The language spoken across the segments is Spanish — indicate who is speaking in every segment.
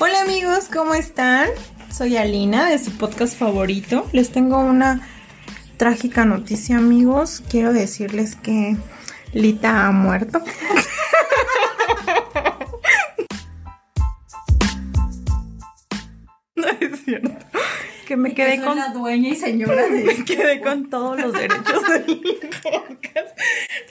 Speaker 1: Hola amigos, ¿cómo están? Soy Alina de su podcast favorito. Les tengo una trágica noticia amigos. Quiero decirles que Lita ha muerto. no es cierto. Que me quedé con
Speaker 2: la dueña y señora de
Speaker 1: me quedé con todos los derechos del podcast.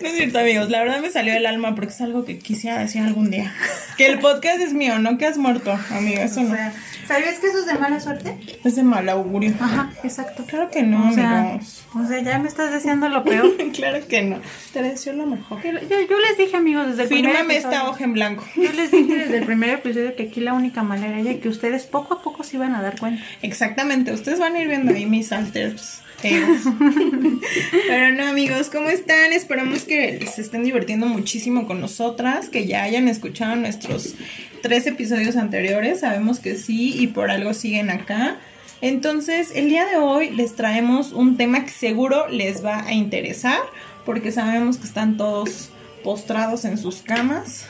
Speaker 1: No es cierto, amigos. La verdad me salió del alma porque es algo que quisiera decir algún día. Que el podcast es mío, no que has muerto, amigo. Eso
Speaker 2: O
Speaker 1: no.
Speaker 2: sea, ¿sabías que eso es de mala suerte?
Speaker 1: Es de mal augurio.
Speaker 2: Ajá, exacto.
Speaker 1: Claro que no,
Speaker 2: O sea,
Speaker 1: amigos.
Speaker 2: o sea, ya me estás deseando lo peor.
Speaker 1: claro que no. Te deseo lo mejor.
Speaker 2: Yo, yo les dije, amigos, desde el primer
Speaker 1: Fírmame
Speaker 2: episodio.
Speaker 1: esta hoja en blanco.
Speaker 2: Yo les dije desde el primer episodio que aquí la única manera era que ustedes poco a poco se iban a dar cuenta.
Speaker 1: Exactamente, ustedes van a ir viendo ahí mis alters. Pero no, amigos, ¿cómo están? Esperamos que se estén divirtiendo muchísimo con nosotras, que ya hayan escuchado nuestros tres episodios anteriores. Sabemos que sí y por algo siguen acá. Entonces, el día de hoy les traemos un tema que seguro les va a interesar, porque sabemos que están todos postrados en sus camas,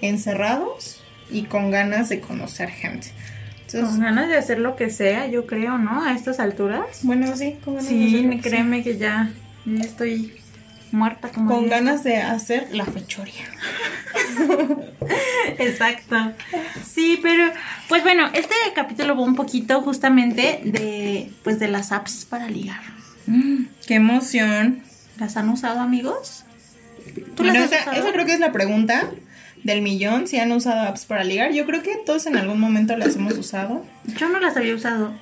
Speaker 1: encerrados y con ganas de conocer gente.
Speaker 2: Con ganas de hacer lo que sea, yo creo, ¿no? A estas alturas.
Speaker 1: bueno, sí, con ganas de
Speaker 2: Sí,
Speaker 1: hacer lo que
Speaker 2: créeme que ya, ya estoy muerta como
Speaker 1: Con ganas de hacer la fechoría.
Speaker 2: Exacto. Sí, pero pues bueno, este capítulo va un poquito justamente de pues de las apps para ligar.
Speaker 1: ¡Qué emoción!
Speaker 2: ¿Las han usado, amigos? ¿Tú
Speaker 1: Bueno,
Speaker 2: las has
Speaker 1: esa,
Speaker 2: usado?
Speaker 1: esa creo que es la pregunta del millón, si han usado apps para ligar. Yo creo que todos en algún momento las hemos usado,
Speaker 2: Yo no las había usado.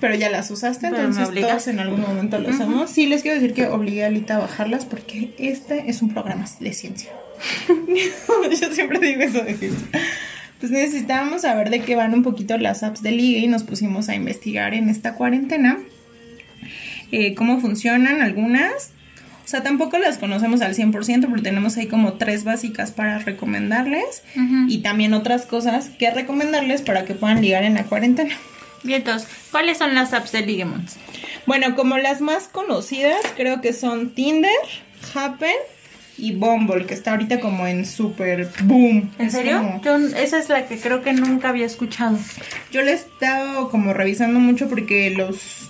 Speaker 1: pero ya las usaste,
Speaker 2: Pero
Speaker 1: entonces todos en algún momento las hacemos. Sí, les quiero decir que obligué a Alita a bajarlas porque este es un programa de ciencia. Yo siempre digo eso de ciencia. Pues necesitábamos saber de qué van un poquito las apps de liga y nos pusimos a investigar en esta cuarentena eh, cómo funcionan algunas. O sea, tampoco las conocemos al 100%, pero tenemos ahí como tres básicas para recomendarles y también otras cosas que recomendarles para que puedan ligar en la cuarentena.
Speaker 2: Bien, entonces, ¿cuáles son las apps de Ligemons?
Speaker 1: Bueno, como las más conocidas, creo que son Tinder, Happen y Bumble, que está ahorita como en super boom.
Speaker 2: ¿En
Speaker 1: Es
Speaker 2: serio?
Speaker 1: como-
Speaker 2: Yo, esa es la que creo que nunca había escuchado.
Speaker 1: Yo le he estado como revisando mucho porque los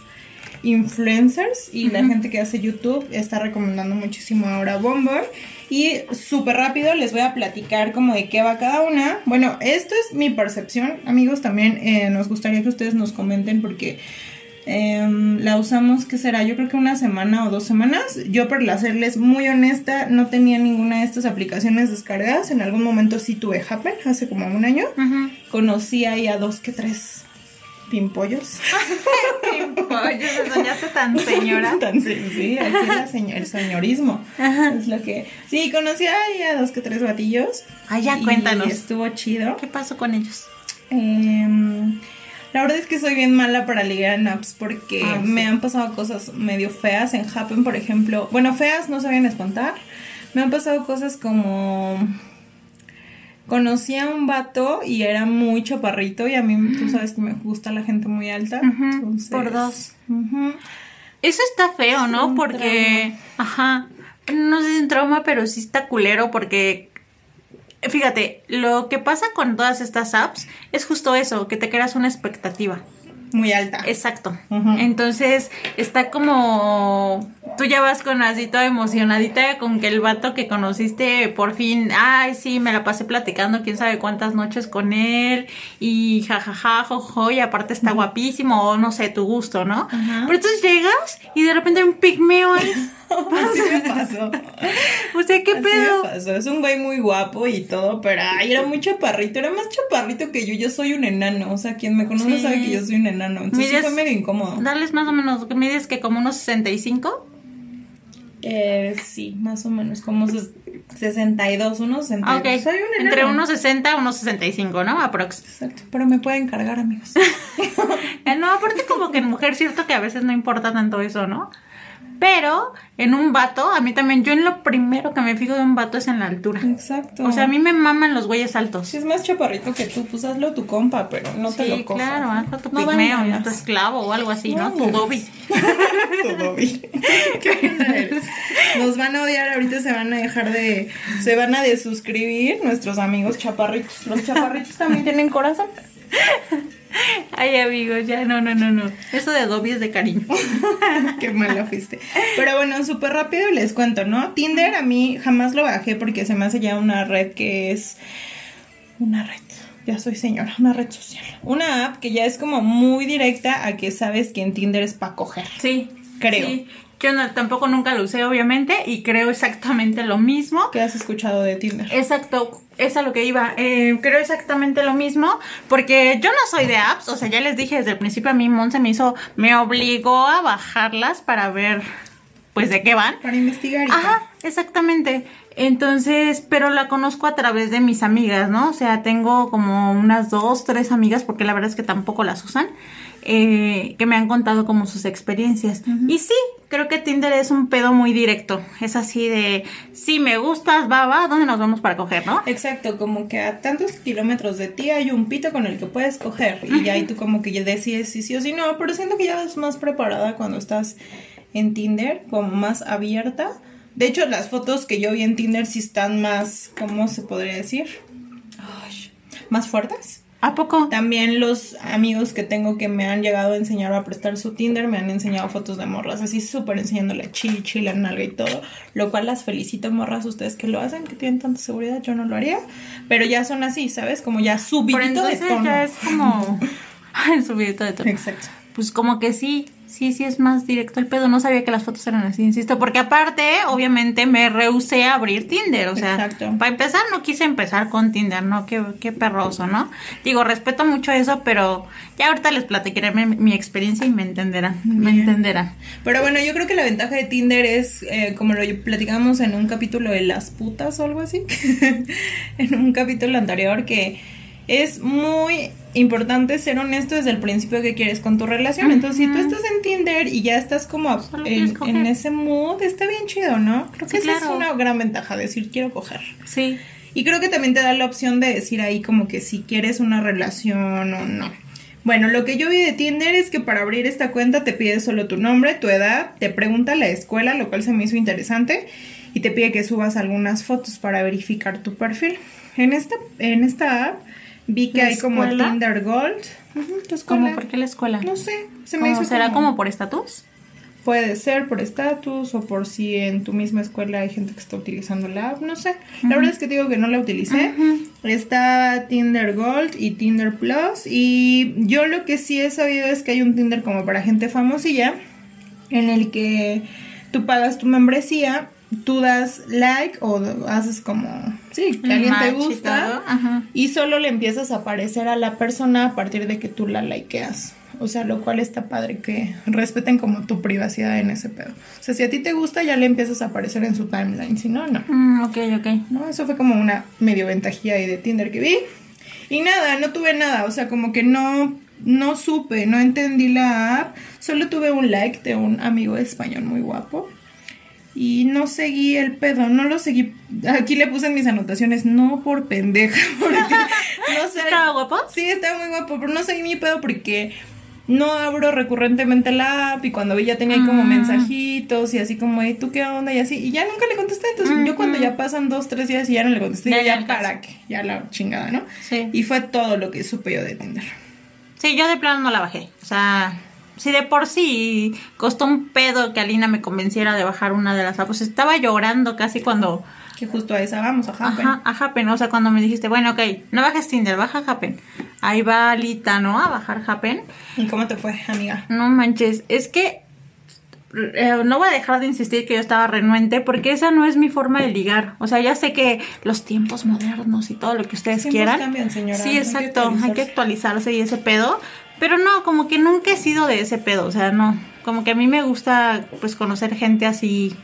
Speaker 1: influencers y la gente que hace YouTube está recomendando muchísimo ahora Bumble. Y súper rápido les voy a platicar como de qué va cada una. Bueno, esto es mi percepción, amigos. También eh, nos gustaría que ustedes nos comenten porque em, la usamos, ¿qué será? Yo creo que una semana o dos semanas. Yo, para serles muy honesta, no tenía ninguna de estas aplicaciones descargadas. En algún momento sí tuve Happen, hace como un año conocí ahí a dos que tres pimpollos.
Speaker 2: Oye, se soñaste tan señora.
Speaker 1: Tan sí, así es el señorismo. Es lo que. Sí, conocí ahí a dos que tres batillos.
Speaker 2: Ah, ya,
Speaker 1: y
Speaker 2: cuéntanos.
Speaker 1: Estuvo chido.
Speaker 2: ¿Qué pasó con ellos?
Speaker 1: Em, la verdad es que soy bien mala para ligar en apps porque
Speaker 2: Ah, sí.
Speaker 1: me han pasado cosas medio feas. En Happen, por ejemplo. Bueno, feas no sabían espantar. Me han pasado cosas como. Conocí a un vato y era muy chaparrito y a mí, tú sabes que me gusta la gente muy alta. Entonces-
Speaker 2: por dos. Eso está feo,
Speaker 1: Es
Speaker 2: ¿no? Porque, ajá, no sé si es un trauma, pero sí está culero porque, fíjate, lo que pasa con todas estas apps es justo eso, que te creas una expectativa.
Speaker 1: Muy alta.
Speaker 2: Exacto. Entonces, está como, tú ya vas con así toda emocionadita con que el vato que conociste por fin, ay, sí, me la pasé platicando quién sabe cuántas noches con él y jajaja, jojo, y aparte está guapísimo o no sé, tu gusto, ¿no? Pero entonces llegas y de repente hay un pigmeo ahí.
Speaker 1: Así me pasó.
Speaker 2: O sea, ¿qué
Speaker 1: Así
Speaker 2: pedo?
Speaker 1: me pasó. Es un güey muy guapo y todo, pero ay, era muy chaparrito. Era más chaparrito que yo. Yo soy un enano. O sea, quien me conoce
Speaker 2: Sí.
Speaker 1: sabe que yo soy un enano. Entonces sí
Speaker 2: Mides-
Speaker 1: fue medio incómodo.
Speaker 2: Darles más o menos, ¿qué mides que como unos 65?
Speaker 1: Eh, sí, más o menos. Como ses- 62, unos 62.
Speaker 2: Ah, ok.
Speaker 1: Soy un.
Speaker 2: Entre unos 60 y unos 65, ¿no? Aprox.
Speaker 1: Exacto. Pero me pueden cargar, amigos.
Speaker 2: Eh, No, aparte como que en mujer cierto que a veces no importa tanto eso, ¿no? Pero en un vato, a mí también, yo en lo primero que me fijo de un vato es en la altura.
Speaker 1: Exacto.
Speaker 2: O sea, a mí me maman los güeyes altos.
Speaker 1: Si es más chaparrito que tú, pues hazlo tu compa, pero no te lo cojas.
Speaker 2: claro, hazlo tu
Speaker 1: No
Speaker 2: pigmeo, ¿no?
Speaker 1: ganas.
Speaker 2: tu esclavo o algo así, ¿no?
Speaker 1: No,
Speaker 2: Tu. Dobby.
Speaker 1: Tu Dobby. Nos van a odiar, ahorita se van a dejar de. Se van a desuscribir nuestros amigos chaparritos. Los chaparritos también tienen corazón.
Speaker 2: Ay, amigos, ya, no, no, no, no. Eso de Dobby es de cariño.
Speaker 1: Qué mala fuiste. Pero bueno, súper rápido les cuento, ¿no? Tinder a mí jamás lo bajé porque se me hace ya una red que es. Una red. Ya soy señora, una red social. Una app que ya es como muy directa a que sabes que en Tinder es para coger.
Speaker 2: Sí.
Speaker 1: Creo.
Speaker 2: sí. Yo no- tampoco nunca lo usé, obviamente, y creo exactamente lo mismo.
Speaker 1: ¿Qué has escuchado de Tinder?
Speaker 2: Exacto, es a lo que iba. Eh, creo exactamente lo mismo, porque yo no soy de apps, o sea, ya les dije desde el principio, a mí Monse me hizo, me obligó a bajarlas para ver, pues, de qué van.
Speaker 1: Para investigar y
Speaker 2: Ajá, exactamente. Entonces, pero la conozco a través de mis amigas, ¿no? O sea, tengo como unas dos, tres amigas, porque la verdad es que tampoco las usan, eh, que me han contado como sus experiencias. Y sí, creo que Tinder es un pedo muy directo. Es así de, si me gustas, va, va, ¿dónde nos vamos para coger, no?
Speaker 1: Exacto, como que a tantos kilómetros de ti hay un pito con el que puedes coger y ya ahí tú como que ya decides si sí o si no, pero siento que ya vas más preparada cuando estás en Tinder, como más abierta. De hecho, las fotos que yo vi en Tinder sí están más, ¿cómo se podría decir? Ay, más fuertes.
Speaker 2: ¿A poco?
Speaker 1: También los amigos que tengo que me han llegado a enseñar a prestar su Tinder me han enseñado fotos de morras, así súper enseñando la chichi, la nalga y todo, lo cual las felicito morras ustedes que lo hacen, que tienen tanta seguridad, yo no lo haría, pero ya son así, ¿sabes? Como ya
Speaker 2: Pero
Speaker 1: subidito de tono.
Speaker 2: ya es como... Subidito de tono.
Speaker 1: Exacto.
Speaker 2: Pues como que sí, sí, sí es más directo el pedo. No sabía que las fotos eran así, insisto. Porque aparte, obviamente, me rehusé a abrir Tinder. O sea,
Speaker 1: Exacto.
Speaker 2: para empezar, no quise empezar con Tinder, ¿no? Qué, qué perroso, ¿no? Digo, respeto mucho eso, pero ya ahorita les platicaré mi, mi experiencia y me entenderán. Me entenderán.
Speaker 1: Pero bueno, yo creo que la ventaja de Tinder es, eh, como lo platicamos en un capítulo de las putas o algo así, en un capítulo anterior, que es muy importante ser honesto desde el principio que quieres con tu relación. Entonces, si tú estás en Tinder y ya estás como en, ese mood, está bien chido, ¿no? Creo que
Speaker 2: Sí,
Speaker 1: esa es una gran ventaja, decir quiero coger.
Speaker 2: Sí.
Speaker 1: Y creo que también te da la opción de decir ahí como que si quieres una relación o no. Bueno, lo que yo vi de Tinder es que para abrir esta cuenta te pide solo tu nombre, tu edad, te pregunta la escuela, lo cual se me hizo interesante, y te pide que subas algunas fotos para verificar tu perfil. En esta, en esta app vi que
Speaker 2: ¿La
Speaker 1: hay como
Speaker 2: escuela?
Speaker 1: Tinder Gold.
Speaker 2: ¿Cómo?
Speaker 1: escuela.
Speaker 2: ¿Por qué la escuela?
Speaker 1: No sé, se me
Speaker 2: ¿Cómo
Speaker 1: hizo
Speaker 2: ¿Será
Speaker 1: como-
Speaker 2: como por estatus?
Speaker 1: Puede ser por estatus o por si en tu misma escuela hay gente que está utilizando la app, no sé. La verdad es que digo que no la utilicé. Está Tinder Gold y Tinder Plus. Y yo lo que sí he sabido es que hay un Tinder como para gente famosilla, en el que tú pagas tu membresía, tú das like o haces como, sí, que alguien te
Speaker 2: y
Speaker 1: gusta. Y solo le empiezas a aparecer a la persona a partir de que tú la likeas. O sea, lo cual está padre que respeten como tu privacidad en ese pedo. O sea, si a ti te gusta, ya le empiezas a aparecer en su timeline. Si no, no.
Speaker 2: Mm, ok, ok.
Speaker 1: ¿No? Eso fue como una medio ventajilla ahí de Tinder que vi. Y nada, no tuve nada. O sea, como que no, no supe, no entendí la app. Solo tuve un like de un amigo español muy guapo. Y no seguí el pedo, no lo seguí. Aquí le puse en mis anotaciones, no por pendeja, porque no sé.
Speaker 2: ¿Estaba guapo?
Speaker 1: Sí, está muy guapo, pero no seguí mi pedo porque no abro recurrentemente la app y cuando vi ya tenía ahí como
Speaker 2: Mm.
Speaker 1: mensajitos y así como, ¿y tú qué onda? Y así, y ya nunca le contesté. Entonces yo cuando ya pasan dos, tres días y ya no le contesté,
Speaker 2: Ya,
Speaker 1: ya, para qué, ya la chingada, ¿no?
Speaker 2: Sí.
Speaker 1: Y fue todo lo que supe yo de Tinder.
Speaker 2: Sí, yo de plano no la bajé. O sea, si de por sí costó un pedo que Alina me convenciera de bajar una de las pues estaba llorando casi cuando...
Speaker 1: Que justo a esa vamos, ajá.
Speaker 2: Ajá, a Happen, o sea, cuando me dijiste, bueno, ok, no bajes Tinder, baja Happen. Ahí va Alita, ¿no? A bajar Happen.
Speaker 1: ¿Y cómo te fue, amiga?
Speaker 2: No manches, es que eh, no voy a dejar de insistir que yo estaba renuente porque esa no es mi forma de ligar. O sea, ya sé que los tiempos modernos y todo lo que ustedes quieran.
Speaker 1: cambian, señora,
Speaker 2: Sí,
Speaker 1: hay que
Speaker 2: exacto, hay que
Speaker 1: actualizarse
Speaker 2: y ese pedo. Pero no, como que nunca he sido de ese pedo, o sea, no. Como que a mí me gusta pues conocer gente así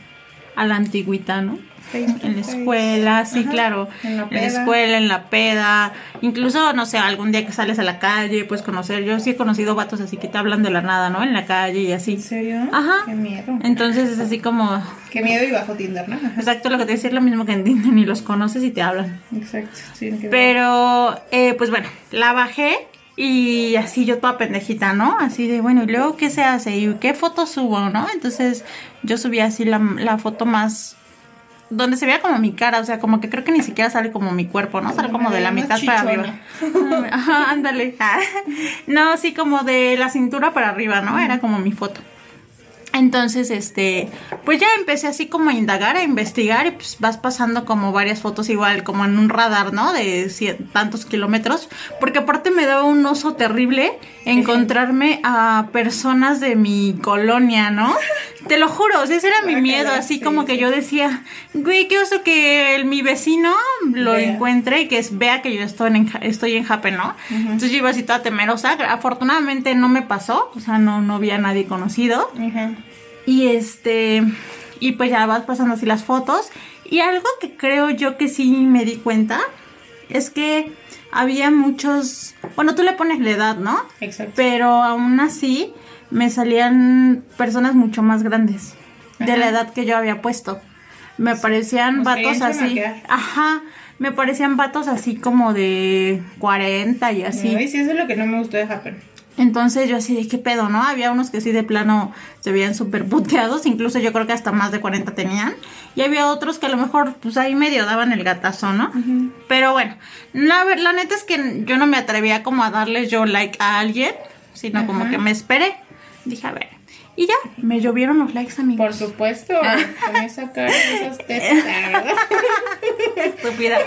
Speaker 2: a la antigüita, ¿no?
Speaker 1: Face
Speaker 2: En la
Speaker 1: face.
Speaker 2: escuela, sí,
Speaker 1: Ajá,
Speaker 2: claro.
Speaker 1: en la
Speaker 2: En la escuela, en la peda. Incluso, no sé, algún día que sales a la calle, pues conocer. Yo sí he conocido vatos así que te hablan de la nada, ¿no? En la calle y así.
Speaker 1: ¿En serio?
Speaker 2: Ajá.
Speaker 1: Qué miedo.
Speaker 2: Entonces es así como.
Speaker 1: Qué miedo y bajo Tinder, ¿no? Ajá.
Speaker 2: Exacto, lo que te decía es lo mismo que en Tinder, ni los conoces y te hablan.
Speaker 1: Exacto. Sí,
Speaker 2: Pero, eh, pues bueno, la bajé y así yo toda pendejita, ¿no? Así de, bueno, ¿y luego qué se hace? ¿Y qué foto subo, no? Entonces yo subí así la, la foto más... Donde se veía como mi cara, o sea, como que creo que ni siquiera sale como mi cuerpo, ¿no? Sale como de la mitad para arriba. Ajá, ándale. No, sí, como de la cintura para arriba, ¿no? Era como mi foto. Entonces, este, pues ya empecé así como a indagar, a investigar y pues vas pasando como varias fotos igual, como en un radar, ¿no? De cien- tantos kilómetros, porque aparte me daba un oso terrible encontrarme a personas de mi colonia, ¿no? Te lo juro, o sea, ese era mi miedo, así
Speaker 1: sí,
Speaker 2: como que yo decía, güey, qué oso que el- mi vecino lo
Speaker 1: Vea.
Speaker 2: encuentre y que es- vea que yo estoy en, estoy en Jape, ¿no? Entonces yo iba así toda temerosa, afortunadamente no me pasó, o sea, no, no vi a nadie conocido.
Speaker 1: Ajá.
Speaker 2: Y este, y pues ya vas pasando así las fotos. Y algo que creo yo que sí me di cuenta es que había muchos, bueno, tú le pones la edad, ¿no?
Speaker 1: Exacto.
Speaker 2: Pero aún así me salían personas mucho más grandes de la edad que yo había puesto. Me parecían
Speaker 1: Nos
Speaker 2: vatos así. Ajá, me parecían vatos así como de 40 y así.
Speaker 1: Ay, sí, eso es lo que no me gustó de Happen.
Speaker 2: Entonces yo así de qué pedo, ¿no? Había unos que sí de plano se veían súper puteados, incluso yo creo que hasta más de 40 tenían. Y había otros que a lo mejor pues ahí medio daban el gatazo, ¿no? Pero bueno, la, ver- la neta es que yo no me atrevía como a darles yo like a alguien, sino como que me esperé. Dije, a ver. Y ya, me llovieron los likes, amigos.
Speaker 1: Por supuesto, con esa cara, esas tetas, la verdad.
Speaker 2: Estúpida.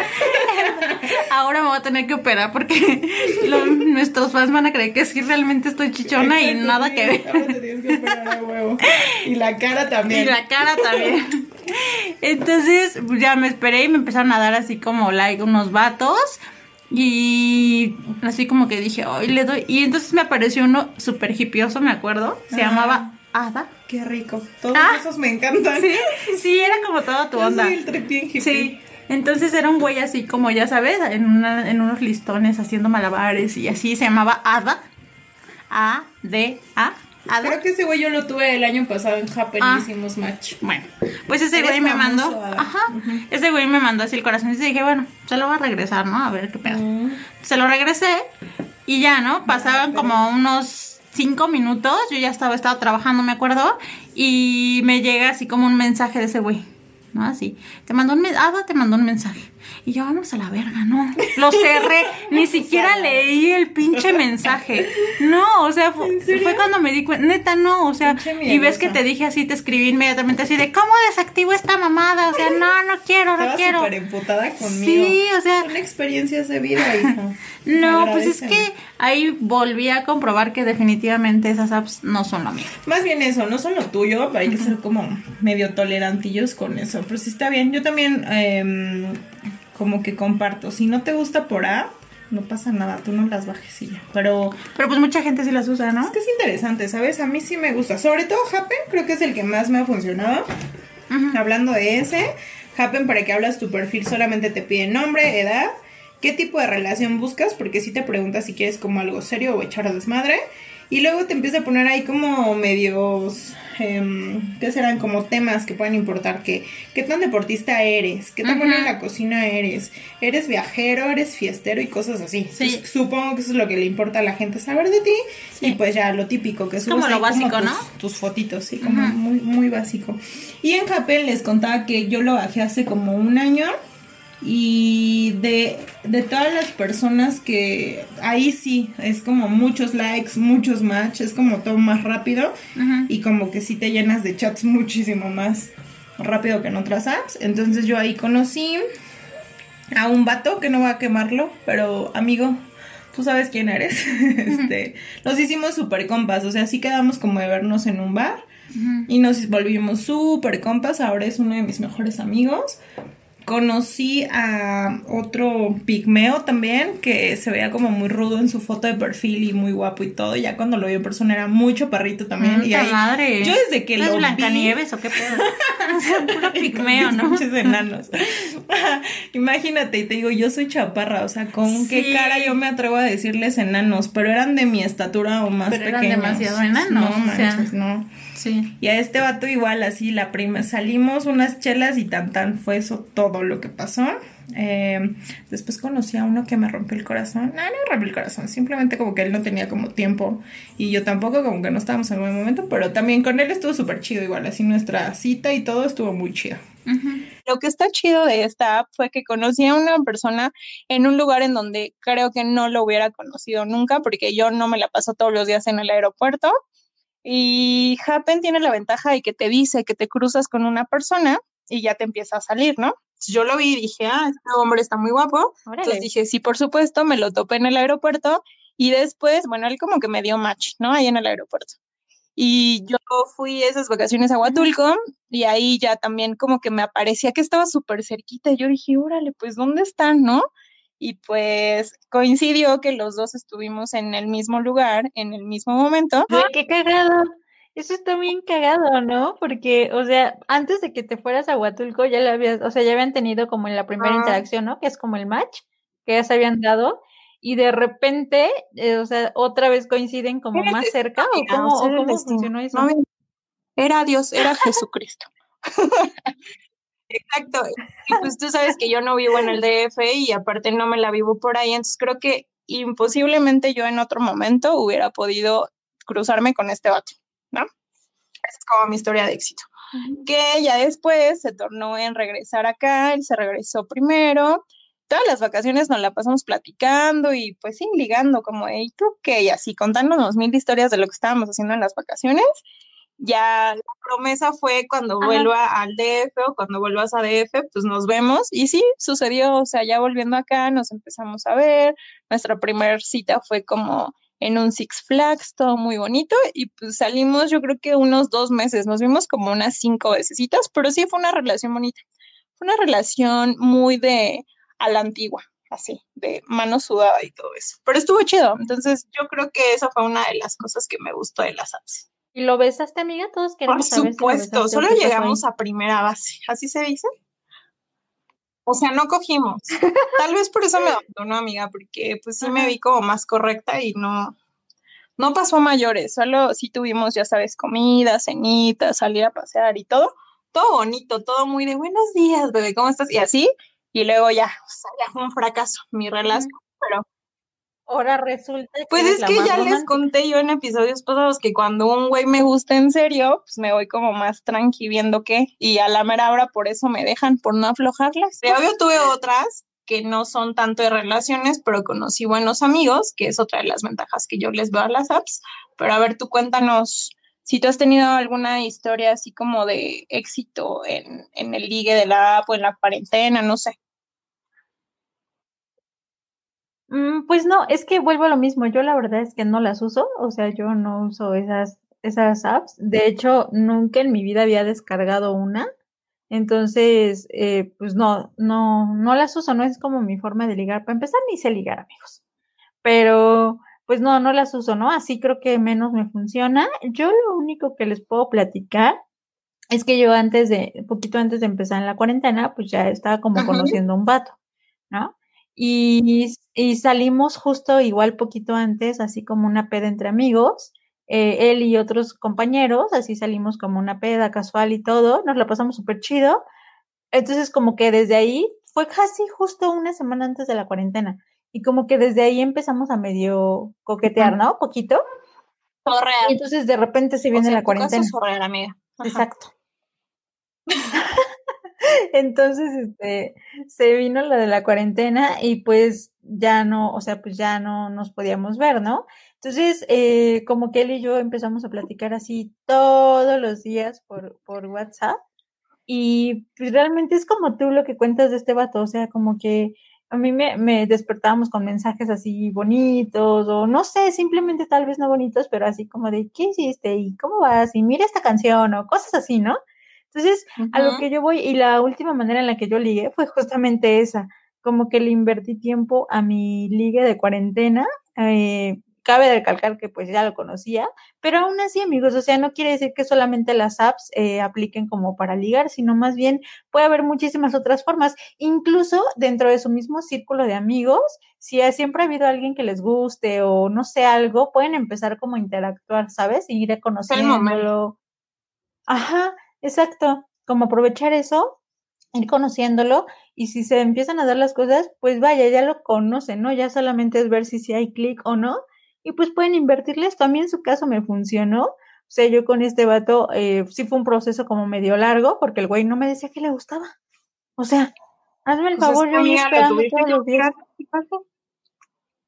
Speaker 2: Ahora me voy a tener que operar porque los- nuestros fans van a creer que sí realmente estoy chichona y nada
Speaker 1: sí,
Speaker 2: que ver.
Speaker 1: Ahora te tienes que operar a huevo. Y la cara también.
Speaker 2: Y la cara también. Entonces, pues, ya me esperé y me empezaron a dar así como like unos vatos. Y así como que dije, hoy le doy. Y entonces me apareció uno súper hipioso, me acuerdo. Se
Speaker 1: Ah.
Speaker 2: llamaba Ada.
Speaker 1: Qué rico. Todos
Speaker 2: Ah.
Speaker 1: esos me encantan.
Speaker 2: Sí, sí, era como toda tu
Speaker 1: Yo
Speaker 2: onda.
Speaker 1: soy el hippie.
Speaker 2: Sí. Entonces era un güey así como, ya sabes, en, una- en unos listones haciendo malabares y así se llamaba Ada. A-D-A. Ada.
Speaker 1: Creo que ese güey yo lo tuve el año pasado en Happen
Speaker 2: Ah.
Speaker 1: y hicimos match.
Speaker 2: Bueno, pues ese güey me mandó.
Speaker 1: Ada.
Speaker 2: Ajá. Ese güey me mandó así el corazón. Y dije, bueno, se lo va a regresar, ¿no? A ver qué pedo.
Speaker 1: Mm.
Speaker 2: Se lo regresé. Y ya, ¿no? Pasaban como unos cinco minutos. Yo ya estaba, estaba trabajando, me acuerdo. Y me llega así como un mensaje de ese güey. ¿No? Así. Te mandó un. Ada te mandó un mensaje. Y yo, vamos a la verga, ¿no? Lo cerré. Ni siquiera leí el pinche mensaje. No, o sea, fu-
Speaker 1: ¿En serio?
Speaker 2: fue cuando me di cuenta. Neta, no. O sea, y ves que te dije así, te escribí inmediatamente así de, ¿cómo desactivo esta mamada? O sea, no, no quiero, no
Speaker 1: Estaba
Speaker 2: quiero.
Speaker 1: súper emputada conmigo.
Speaker 2: Sí, o sea,
Speaker 1: Son experiencias de vida, hija.
Speaker 2: no, pues es que ahí volví a comprobar que definitivamente esas apps no son lo mío.
Speaker 1: Más bien eso, no son lo tuyo, hay que ser como medio tolerantillos con eso. Pero sí está bien. Yo también em, como que comparto. Si no te gusta por app, no pasa nada, tú no las bajes y ya. Pero
Speaker 2: Pero pues mucha gente sí las usa, ¿no?
Speaker 1: es que es interesante, ¿sabes? A mí sí me gusta. Sobre todo Happen, creo que es el que más me ha funcionado. Hablando de ese, Happen para que hablas tu perfil solamente te pide nombre, edad, qué tipo de relación buscas, porque si te preguntas si quieres como algo serio o echar a desmadre. Y luego te empieza a poner ahí como medios, em, ¿qué serán? Como temas que pueden importar, que qué tan deportista eres, qué tan bueno en la cocina eres, eres viajero, eres fiestero y cosas así.
Speaker 2: Sí.
Speaker 1: Entonces, supongo que eso es lo que le importa a la gente saber de ti.
Speaker 2: Sí.
Speaker 1: Y pues ya lo típico, que subes
Speaker 2: Como lo básico,
Speaker 1: tus,
Speaker 2: ¿no?
Speaker 1: tus fotitos, sí, como muy, muy básico. Y en Happn les contaba que yo lo bajé hace como un año. Y de, de todas las personas que ahí sí, es como muchos likes, muchos match, es como todo más rápido y como que sí te llenas de chats muchísimo más rápido que en otras apps. Entonces yo ahí conocí a un vato que no voy a quemarlo, pero amigo, tú sabes quién eres. este, nos hicimos súper compas, o sea, sí quedamos como de vernos en un bar y nos volvimos súper compas. Ahora es uno de mis mejores amigos.
Speaker 3: Conocí a otro pigmeo también, que se veía como muy rudo en su foto de perfil y muy guapo y todo. Ya cuando lo vi en persona era mucho perrito también. y ahí,
Speaker 2: madre!
Speaker 3: Yo desde que
Speaker 2: ¿No
Speaker 3: lo
Speaker 2: es
Speaker 3: vi...
Speaker 2: Blancanieves o qué pedo? puro pigmeo, ¿no?
Speaker 3: Muchos enanos. Imagínate, y te digo, yo soy chaparra, o sea, ¿con qué cara yo me atrevo a decirles enanos? Pero eran de mi estatura o más
Speaker 2: Pero eran
Speaker 3: pequeños.
Speaker 2: demasiado enanos,
Speaker 3: No
Speaker 2: o sea.
Speaker 3: no.
Speaker 2: Sí.
Speaker 3: Y a este vato igual, así, la prima, salimos unas chelas y tan tan fue eso todo lo que pasó. Eh, después conocí a uno que me rompió el corazón. No, no me rompió el corazón, simplemente como que él no tenía como tiempo y yo tampoco, como que no estábamos en el buen momento, pero también con él estuvo súper chido igual, así nuestra cita y todo estuvo muy chido.
Speaker 1: Lo que está chido de esta app fue que conocí a una persona en un lugar en donde creo que no lo hubiera conocido nunca, porque yo no me la paso todos los días en el aeropuerto. Y Happen tiene la ventaja de que te dice que te cruzas con una persona y ya te empieza a salir, ¿no? Yo lo vi y dije, ah, este hombre está muy guapo.
Speaker 2: Órale.
Speaker 1: Entonces dije, sí, por supuesto, me lo topé en el aeropuerto y después, bueno, él como que me dio match, ¿no? Ahí en el aeropuerto. Y yo fui esas vacaciones a Huatulco y ahí ya también como que me aparecía que estaba súper cerquita. Y yo dije, órale, pues ¿dónde están, no? Y pues coincidió que los dos estuvimos en el mismo lugar, en el mismo momento.
Speaker 2: Güey, qué cagado. Eso está bien cagado, ¿no? Porque, o sea, antes de que te fueras a Huatulco ya le habías, o sea, ya habían tenido como en la primera
Speaker 1: Ah.
Speaker 2: interacción, ¿no? Que es como el match, que ya se habían dado, y de repente, eh, o sea, otra vez coinciden como más cerca, o cómo,
Speaker 1: o
Speaker 2: funcionó eso.
Speaker 1: No, era Dios, era Jesucristo. Exacto. Y pues tú sabes que yo no vivo en el DF y aparte no me la vivo por ahí, entonces creo que imposiblemente yo en otro momento hubiera podido cruzarme con este vato, ¿no? Esa es como mi historia de éxito. Que ya después se tornó en regresar acá, él se regresó primero. Todas las vacaciones nos la pasamos platicando y pues sí, ligando como, ¿y tú qué? Y así contándonos mil historias de lo que estábamos haciendo en las vacaciones ya la promesa fue cuando
Speaker 2: Ajá.
Speaker 1: vuelva al DF o cuando vuelvas a DF, pues nos vemos. Y sí, sucedió, o sea, ya volviendo acá nos empezamos a ver. Nuestra primera cita fue como en un Six Flags, todo muy bonito. Y pues salimos, yo creo que unos dos meses, nos vimos como unas cinco vecesitas, pero sí fue una relación bonita. Fue una relación muy de a la antigua, así, de mano sudada y todo eso. Pero estuvo chido. Entonces, yo creo que esa fue una de las cosas que me gustó de las apps.
Speaker 2: ¿Y lo besaste, amiga? Todos
Speaker 1: Por
Speaker 2: queremos saber lo
Speaker 1: supuesto, solo llegamos a primera base, ¿así se dice? O sea, no cogimos. Tal vez por eso me abandonó, amiga, porque pues sí me vi como más correcta y no, no pasó a mayores, solo sí tuvimos, ya sabes, comida, cenita, salir a pasear y todo, todo bonito, todo muy de buenos días, bebé, ¿cómo estás? Y así, y luego ya, o sea, ya fue un fracaso mi relación, pero
Speaker 2: Ahora resulta que
Speaker 1: pues es que ya les conté yo en episodios pasados que cuando un güey me gusta en serio, pues me voy como más tranqui viendo qué, y a la mera hora por eso me dejan, por no aflojarlas. De obvio tuve otras que no son tanto de relaciones, pero conocí buenos amigos, que es otra de las ventajas que yo les veo a las apps. Pero a ver, tú cuéntanos si tú has tenido alguna historia así como de éxito en, en el ligue de la app o en la cuarentena, no sé.
Speaker 2: Mm, Pues no, es que vuelvo a lo mismo. Yo la verdad es que no las uso, o sea, yo no uso esas, esas apps. De hecho, nunca en mi vida había descargado una. Entonces, eh, pues no, no, no las uso, no es como mi forma de ligar. Para empezar, ni sé ligar, amigos. Pero, pues no, no las uso, ¿no? Así creo que menos me funciona. Yo lo único que les puedo platicar es que yo antes de, poquito antes de empezar en la cuarentena, pues ya estaba como
Speaker 1: Ajá.
Speaker 2: conociendo a un vato, ¿no? Y, y salimos justo igual poquito antes, así como una peda entre amigos, eh, él y otros compañeros, así salimos como una peda casual y todo, nos la pasamos súper chido. Entonces como que desde ahí fue casi justo una semana antes de la cuarentena y como que desde ahí empezamos a medio coquetear, ¿no? Poquito. Y
Speaker 1: Sorrear.
Speaker 2: entonces de repente se
Speaker 1: O
Speaker 2: viene
Speaker 1: sea,
Speaker 2: la cuarentena.
Speaker 1: sorrear, amiga. Ajá.
Speaker 2: Exacto. Entonces, este, se vino la de la cuarentena y pues ya no, o sea, pues ya no nos podíamos ver, ¿no? Entonces, eh, como que él y yo empezamos a platicar así todos los días por, por WhatsApp y pues realmente es como tú lo que cuentas de este vato, o sea, como que a mí me, me despertábamos con mensajes así bonitos o no sé, simplemente tal vez no bonitos, pero así como de, ¿qué hiciste? ¿Y cómo vas? Y mira esta canción o cosas así, ¿no? Entonces, a lo que yo voy, y la última manera en la que yo ligué fue justamente esa, como que le invertí tiempo a mi ligue de cuarentena, eh, cabe recalcar que pues ya lo conocía, pero aún así amigos, o sea, no quiere decir que solamente las apps eh, apliquen como para ligar, sino más bien puede haber muchísimas otras formas, incluso dentro de su mismo círculo de amigos, si siempre ha habido alguien que les guste o no sé algo, pueden empezar como a interactuar, ¿sabes? Y ir conociéndolo. Ajá, exacto, como aprovechar eso ir conociéndolo y si se empiezan a dar las cosas, pues vaya, ya lo conocen, ¿no? Ya solamente es ver si, si hay clic o no y pues pueden invertirle esto. A mí en su caso me funcionó. O sea, yo con este vato eh, sí fue un proceso como medio largo porque el güey no me decía que le gustaba. O sea, hazme el pues favor, yo esperando todos los días.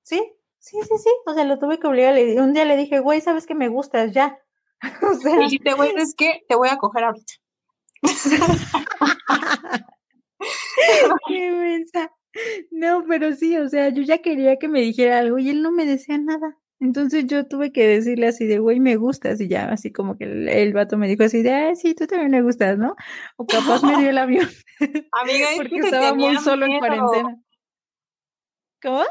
Speaker 2: Sí, sí, sí, sí. O sea, lo tuve que obligar. Un día le dije, güey, ¿sabes que me gustas ya?
Speaker 1: o sea. Y dijiste, güey, es que te voy a coger ahorita.
Speaker 2: Qué No, pero sí, o sea, yo ya quería que me dijera algo y él no me decía nada. Entonces yo tuve que decirle así de, güey, me gustas, y ya, así como que el, vato me dijo así de, ay, sí, tú también me gustas, ¿no? O capaz me dio el avión.
Speaker 1: Amiga,
Speaker 2: porque estaba muy solo en cuarentena. ¿Cómo?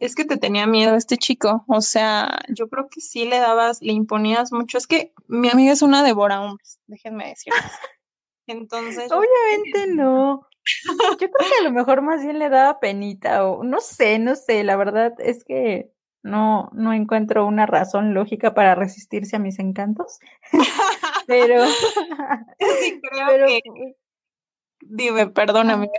Speaker 1: Es que te tenía miedo este chico, o sea, yo creo que sí le dabas, le imponías mucho. Es que mi amiga es una devora hombres, déjenme decir. Entonces.
Speaker 2: Obviamente no. Yo creo que a lo mejor más bien le daba penita o no sé, no sé, la verdad es que no, no encuentro una razón lógica para resistirse a mis encantos. pero
Speaker 1: sí creo que dime, perdóname.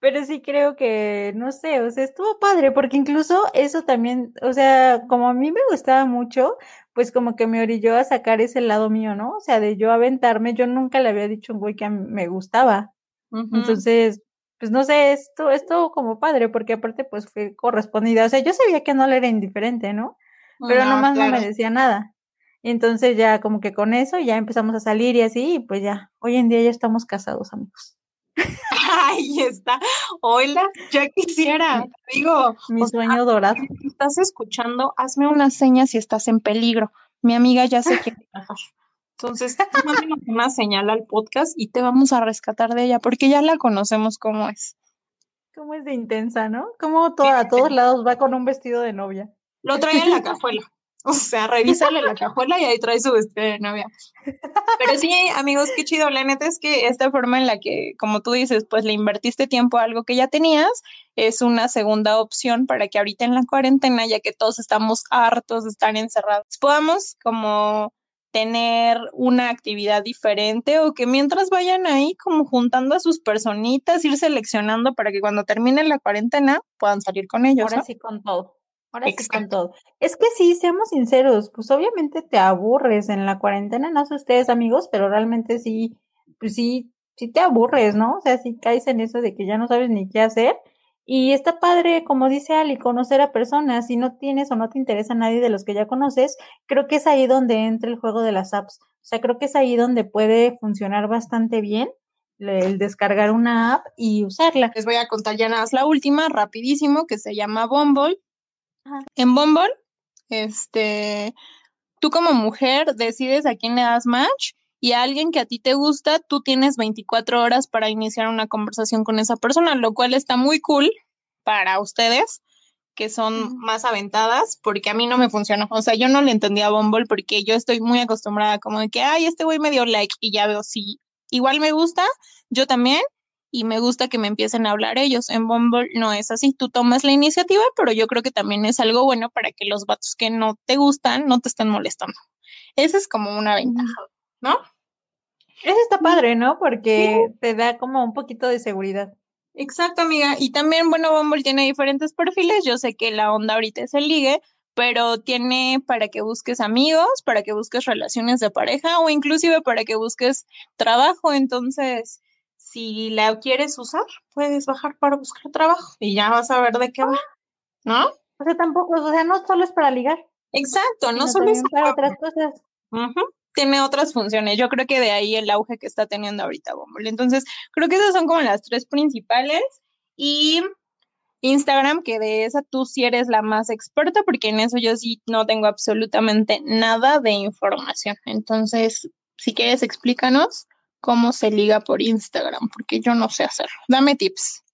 Speaker 2: Pero sí creo que, no sé, o sea, estuvo padre, porque incluso eso también, o sea, como a mí me gustaba mucho, pues como que me orilló a sacar ese lado mío, ¿no? O sea, de yo aventarme, yo nunca le había dicho a un güey que me gustaba. Entonces, pues no sé, esto, esto como padre, porque aparte pues fue correspondida. O sea, yo sabía que no le era indiferente, ¿no? Pero nomás no me decía nada. Y entonces ya como que con eso ya empezamos a salir y así, y pues ya, hoy en día ya estamos casados, amigos.
Speaker 1: Ahí está. Hola, ya quisiera. Digo,
Speaker 2: mi sueño dorado.
Speaker 1: Si estás escuchando, hazme una seña si estás en peligro. Mi amiga ya se quiere entonces, mándanos una señal al podcast y te vamos a rescatar de ella, porque ya la conocemos cómo es.
Speaker 2: Cómo es de intensa, ¿no? Cómo a todos lados va con un vestido de novia.
Speaker 1: Lo trae en la cajuela. O sea, revísale la cajuela y ahí trae su vestido de novia. Pero sí, amigos, qué chido. La neta es que esta forma en la que, como tú dices, pues le invertiste tiempo a algo que ya tenías, es una segunda opción para que ahorita en la cuarentena, ya que todos estamos hartos de estar encerrados, podamos como tener una actividad diferente o que mientras vayan ahí como juntando a sus personitas, ir seleccionando para que cuando termine la cuarentena puedan salir con ellos.
Speaker 2: Ahora sí con todo. Ahora sí con todo. Es que sí, seamos sinceros, pues obviamente te aburres en la cuarentena, no sé ustedes amigos, pero realmente sí, pues sí, sí te aburres, ¿no? O sea, sí caes en eso de que ya no sabes ni qué hacer y está padre, como dice Ali, conocer a personas. Si no tienes o no te interesa nadie de los que ya conoces, creo que es ahí donde entra el juego de las apps. O sea, creo que es ahí donde puede funcionar bastante bien el descargar una app y usarla.
Speaker 1: Les voy a contar ya nada más la última, rapidísimo, que se llama Bumble. En Bumble, este, tú como mujer decides a quién le das match y a alguien que a ti te gusta, tú tienes 24 horas para iniciar una conversación con esa persona, lo cual está muy cool para ustedes que son más aventadas, porque a mí no me funcionó. O sea, yo no le entendía a Bumble porque yo estoy muy acostumbrada como de que, ay, este güey me dio like y ya veo si igual me gusta, yo también, y me gusta que me empiecen a hablar ellos. En Bumble no es así, tú tomas la iniciativa, pero yo creo que también es algo bueno para que los vatos que no te gustan no te estén molestando. Esa es como una ventaja. ¿no?
Speaker 2: Eso está padre, ¿no? Porque te da como un poquito de seguridad.
Speaker 1: Exacto, amiga. Y también, bueno, Bumble tiene diferentes perfiles. Yo sé que la onda ahorita es el ligue, pero tiene para que busques amigos, para que busques relaciones de pareja o inclusive para que busques trabajo. Entonces, si la quieres usar, puedes bajar para buscar trabajo y ya vas a ver de qué va, ¿no?
Speaker 2: O sea, tampoco, o sea, no solo es para ligar.
Speaker 1: Exacto, no solo es
Speaker 2: para otras cosas
Speaker 1: tiene otras funciones. Yo creo que de ahí el auge que está teniendo ahorita Bumble. Entonces, creo que esas son como las tres principales. Y Instagram, que de esa tú sí eres la más experta, porque en eso yo sí no tengo absolutamente nada de información. Entonces, si quieres, explícanos cómo se liga por Instagram, porque yo no sé hacerlo. Dame tips.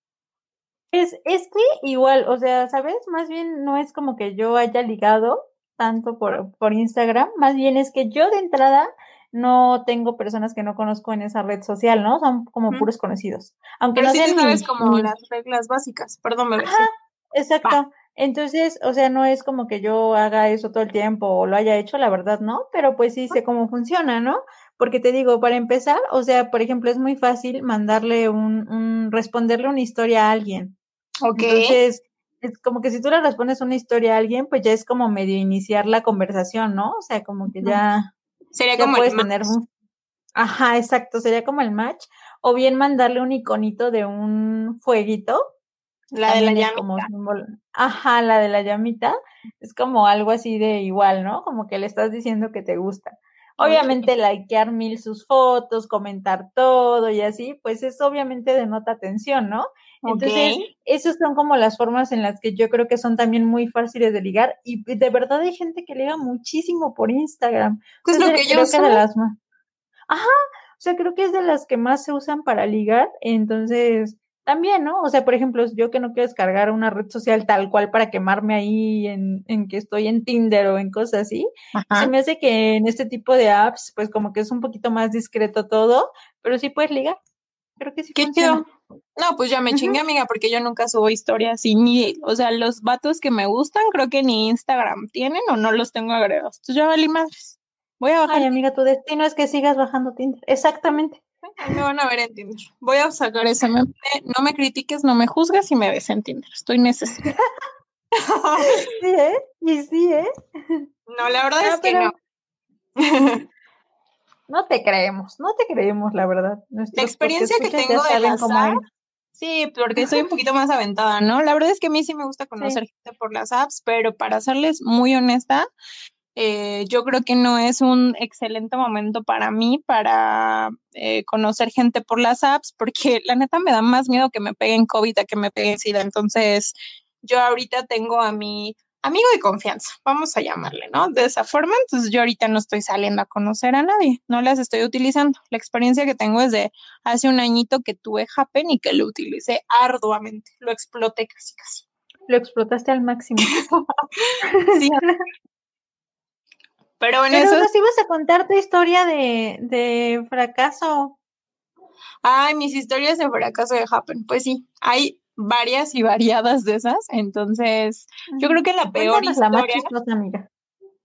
Speaker 2: Es, es que igual, o sea, ¿sabes? Más bien no es como que yo haya ligado tanto por, por Instagram, más bien es que yo de entrada no tengo personas que no conozco en esa red social, ¿no? Son como puros conocidos. Aunque
Speaker 1: Pero
Speaker 2: no
Speaker 1: sí
Speaker 2: sean
Speaker 1: sabes como las reglas básicas. Perdón, bebé.
Speaker 2: Ajá, exacto. Entonces, o sea, no es como que yo haga eso todo el tiempo o lo haya hecho, la verdad, ¿no? Pero pues sí sé cómo funciona, ¿no? Porque te digo, para empezar, o sea, por ejemplo, es muy fácil mandarle un, un responderle una historia a alguien.
Speaker 1: Ok.
Speaker 2: Entonces, es como que si tú le respondes una historia a alguien, pues ya es como medio iniciar la conversación, ¿no? O sea, como que ya,
Speaker 1: Sería
Speaker 2: ya
Speaker 1: como
Speaker 2: puedes
Speaker 1: el
Speaker 2: tener un... Ajá, exacto, sería como el match. O bien mandarle un iconito de un fueguito,
Speaker 1: la de la llama.
Speaker 2: como. Ajá, la de la llamita. Es como algo así de igual, ¿no? Como que le estás diciendo que te gusta. Obviamente, likear mil sus fotos, comentar todo y así, pues es obviamente denota atención, ¿no? Entonces, esas son como las formas en las que yo creo que son también muy fáciles de ligar. Y de verdad hay gente que liga muchísimo por Instagram.
Speaker 1: Pues
Speaker 2: Es
Speaker 1: lo que yo
Speaker 2: creo que las más. Ajá, o sea, creo que es de las que más se usan para ligar. Entonces, también, ¿no? O sea, por ejemplo, yo que no quiero descargar una red social tal cual para quemarme ahí en, en que estoy en Tinder o en cosas así, se
Speaker 1: Ajá.
Speaker 2: me hace que en este tipo de apps, pues como que es un poquito más discreto todo, pero sí puedes ligar. Creo que sí
Speaker 1: Qué
Speaker 2: funciona.
Speaker 1: No, pues ya me
Speaker 2: Ujú.
Speaker 1: chingué, amiga, porque yo nunca subo historias y ni, o sea, los vatos que me gustan, creo que ni Instagram tienen o no los tengo agregados. Entonces ya valí madres. Voy a bajar.
Speaker 2: Ay, amiga, tu destino es que sigas bajando Tinder. Exactamente.
Speaker 1: Ahí me van a ver en Tinder. Voy a sacar ese meme. No me critiques, no me juzgues y me ves en Tinder. Estoy necesitada.
Speaker 2: Sí, ¿eh? Y sí, ¿eh?
Speaker 1: no, la verdad
Speaker 2: No,
Speaker 1: es que
Speaker 2: pero-
Speaker 1: no.
Speaker 2: No te creemos, no te creemos, la verdad.
Speaker 1: La experiencia que tengo de apps, sí, porque soy un poquito más aventada, ¿no? La verdad es que a mí sí me gusta conocer gente por las apps, pero para serles muy honesta, eh, yo creo que no es un excelente momento para mí para eh, conocer gente por las apps, porque la neta me da más miedo que me peguen COVID a que me peguen SIDA. Entonces, yo ahorita tengo a mi amigo de confianza, vamos a llamarle, ¿no? De esa forma, entonces yo ahorita no estoy saliendo a conocer a nadie, no las estoy utilizando. La experiencia que tengo es de hace un añito que tuve Happen y que lo utilicé arduamente, lo exploté casi casi.
Speaker 2: Lo explotaste al máximo.
Speaker 1: Sí. Pero en
Speaker 2: Pero
Speaker 1: eso,
Speaker 2: nos ibas a contar tu historia de, de fracaso.
Speaker 1: ay, mis historias de fracaso de Happen, pues sí, hay varias y variadas de esas, entonces yo creo que la peor
Speaker 2: Cuéntanos la más
Speaker 1: historia,
Speaker 2: chistosa, amiga.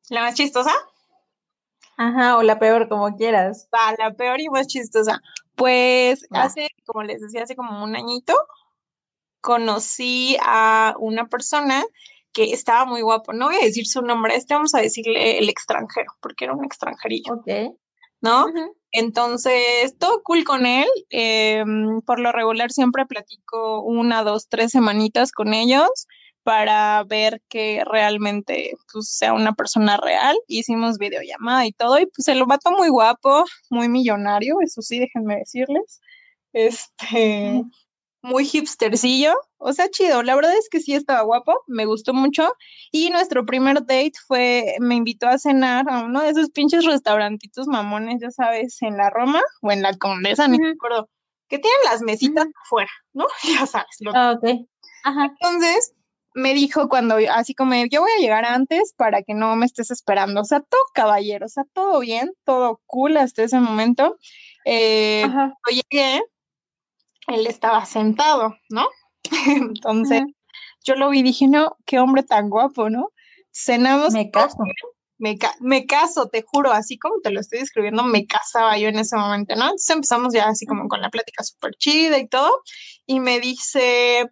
Speaker 1: la más chistosa,
Speaker 2: Ajá, o la peor, como quieras.
Speaker 1: la peor y más chistosa. Pues hace, como les decía, hace como un añito, conocí a una persona que estaba muy guapo. No voy a decir su nombre, este vamos a decirle el extranjero, porque era un extranjerillo,
Speaker 2: Ok.
Speaker 1: ¿no? Entonces, todo cool con él. eh, por lo regular siempre platico una, dos, tres semanitas con ellos para ver que realmente pues, sea una persona real. Hicimos videollamada y todo, y pues el vato muy guapo, muy millonario, eso sí, déjenme decirles. Este, muy hipstercillo, o sea, chido. La verdad es que sí estaba guapo, me gustó mucho. Y nuestro primer date fue, me invitó a cenar a uno de esos pinches restaurantitos mamones, ya sabes, en la Roma o en la Condesa, ni me acuerdo, que tienen las mesitas
Speaker 2: Ujú.
Speaker 1: afuera, ¿no? Ya sabes. Lo...
Speaker 2: Ah. Ajá.
Speaker 1: Entonces, me dijo cuando, así como, yo voy a llegar antes para que no me estés esperando. O sea, todo caballero, o sea, todo bien, todo cool hasta ese momento. Eh,
Speaker 2: Ajá.
Speaker 1: cuando llegué, él estaba sentado, ¿no? Entonces, yo lo vi y dije, no, qué hombre tan guapo, ¿no? Cenamos,
Speaker 2: Me caso.
Speaker 1: me, ca- me caso, te juro, así como te lo estoy describiendo, me casaba yo en ese momento, ¿no? Entonces empezamos ya así como con la plática súper chida y todo, y me dice,